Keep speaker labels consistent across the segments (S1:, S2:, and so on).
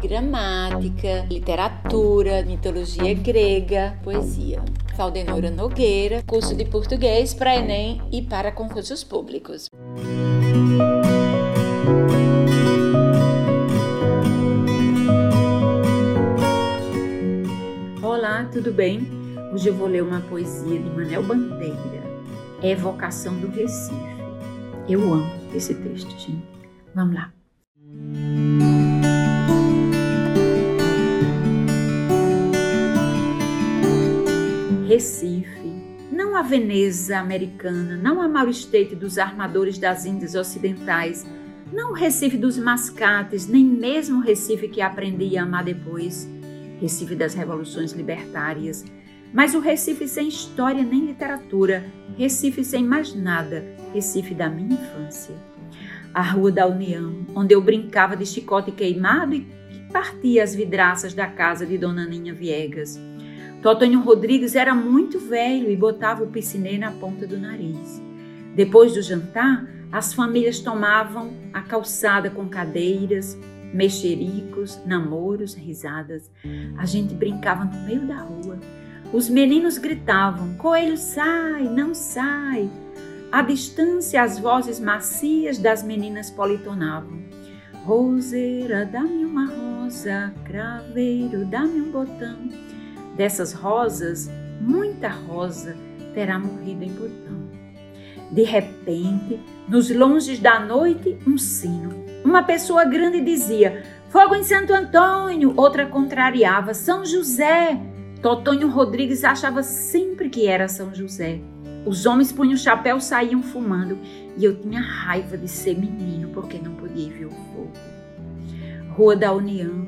S1: gramática, literatura, mitologia grega, poesia. Valdenora Nogueira, curso de português para Enem e para concursos públicos.
S2: Olá, tudo bem? Hoje eu vou ler uma poesia de Manel Bandeira, Evocação do Recife. Eu amo esse texto, gente. Vamos lá. Recife, não a Veneza americana, não a Mauro State dos armadores das Índias Ocidentais, não o Recife dos mascates, nem mesmo o Recife que aprendi a amar depois, Recife das revoluções libertárias, mas o Recife sem história nem literatura, Recife sem mais nada, Recife da minha infância. A Rua da União, onde eu brincava de chicote queimado e partia as vidraças da casa de Dona Ninha Viegas Totônio Rodrigues era muito velho e botava o piscinê na ponta do nariz. Depois do jantar, as famílias tomavam a calçada com cadeiras, mexericos, namoros, risadas. A gente brincava no meio da rua. Os meninos gritavam: Coelho sai, não sai. À distância, as vozes macias das meninas politonavam: Roseira, dá-me uma rosa, craveiro, dá-me um botão. Dessas rosas, muita rosa terá morrido em botão. De repente, nos longes da noite, um sino. Uma pessoa grande dizia: Fogo em Santo Antônio! Outra contrariava: São José! Totônio Rodrigues achava sempre que era São José. Os homens punham o chapéu saíam fumando e eu tinha raiva de ser menino porque não podia ver o fogo. Rua da União,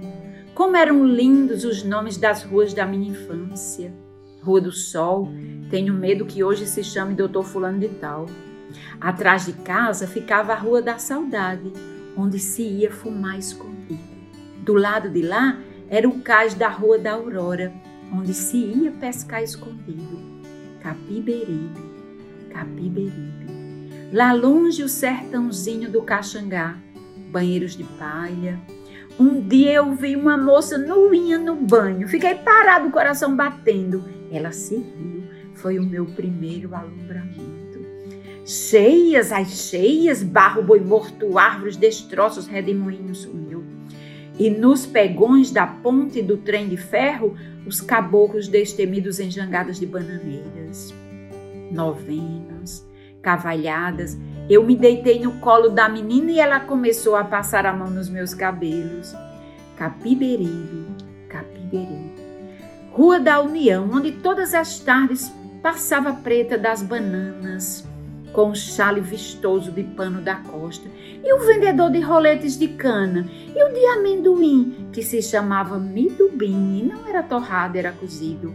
S2: como eram lindos os nomes das ruas da minha infância. Rua do Sol, tenho medo que hoje se chame Doutor Fulano de Tal. Atrás de casa ficava a Rua da Saudade, onde se ia fumar escondido. Do lado de lá era o cais da Rua da Aurora, onde se ia pescar escondido. Capiberibe, Capiberibe. Lá longe o sertãozinho do Caxangá, banheiros de palha, um dia eu vi uma moça nuinha no banho. Fiquei parado, o coração batendo. Ela se riu. Foi o meu primeiro alumbramento. Cheias, as cheias, barro, boi morto, árvores, destroços, redemoinho sumiu. E nos pegões da ponte do trem de ferro, os caboclos destemidos em jangadas de bananeiras. Novenas, cavalhadas, eu me deitei no colo da menina e ela começou a passar a mão nos meus cabelos. Capiberibe, Capiberibe. Rua da União, onde todas as tardes passava a preta das bananas, com o chale vistoso de pano da costa, e o vendedor de roletes de cana, e o de amendoim, que se chamava midubim, e não era torrado, era cozido.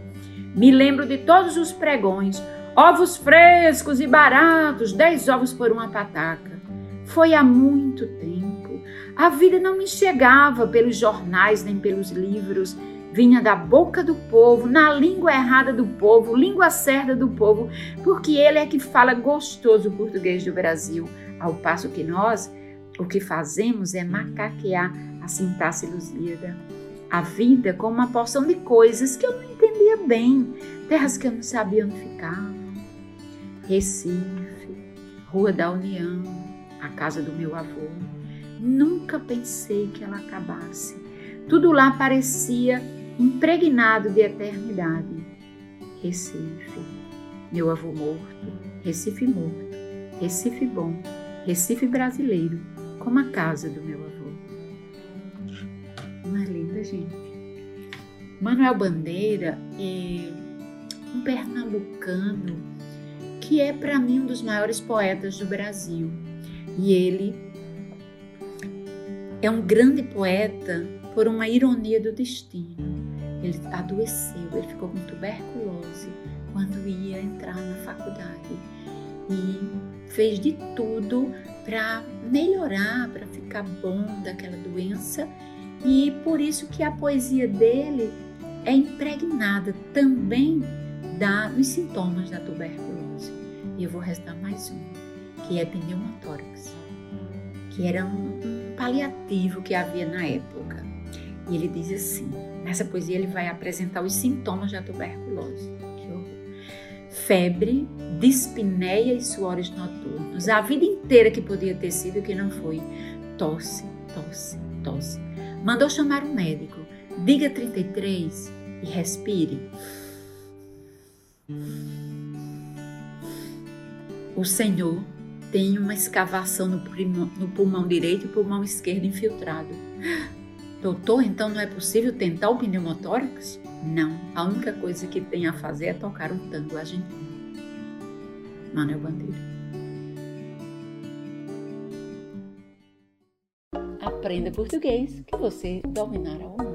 S2: Me lembro de todos os pregões, Ovos frescos e baratos, dez ovos por uma pataca. Foi há muito tempo. A vida não me chegava pelos jornais nem pelos livros. Vinha da boca do povo, na língua errada do povo, língua certa do povo, porque ele é que fala gostoso o português do Brasil, ao passo que nós, o que fazemos é macaquear a sintaxe lusíada. A vida com uma porção de coisas que eu não entendia bem, terras que eu não sabia onde ficavam Recife, Rua da União, a casa do meu avô. Nunca pensei que ela acabasse. Tudo lá parecia impregnado de eternidade. Recife, meu avô morto, Recife morto, Recife bom, Recife brasileiro, como a casa do meu avô. É linda, gente? Manuel Bandeira é um pernambucano que é para mim um dos maiores poetas do Brasil. E ele é um grande poeta por uma ironia do destino. Ele adoeceu, ele ficou com tuberculose quando ia entrar na faculdade e fez de tudo para melhorar, para ficar bom daquela doença. E por isso que a poesia dele é impregnada também da, dos sintomas da tuberculose. E eu vou restar mais um, que é pneumotórax, que era um, paliativo que havia na época. E ele diz assim: nessa poesia ele vai apresentar os sintomas da tuberculose. Que horror. Febre, dispneia e suores noturnos. A vida inteira que podia ter sido que não foi. Tosse, tosse, tosse. Mandou chamar um médico. Diga 33 e respire. O Senhor tem uma escavação no pulmão, no pulmão direito e pulmão esquerdo infiltrado. Doutor, então não é possível tentar o pneumotórax? Não, a única coisa que tem a fazer é tocar um tango argentino. Manuel Bandeira.
S1: Aprenda português que você dominará o mundo.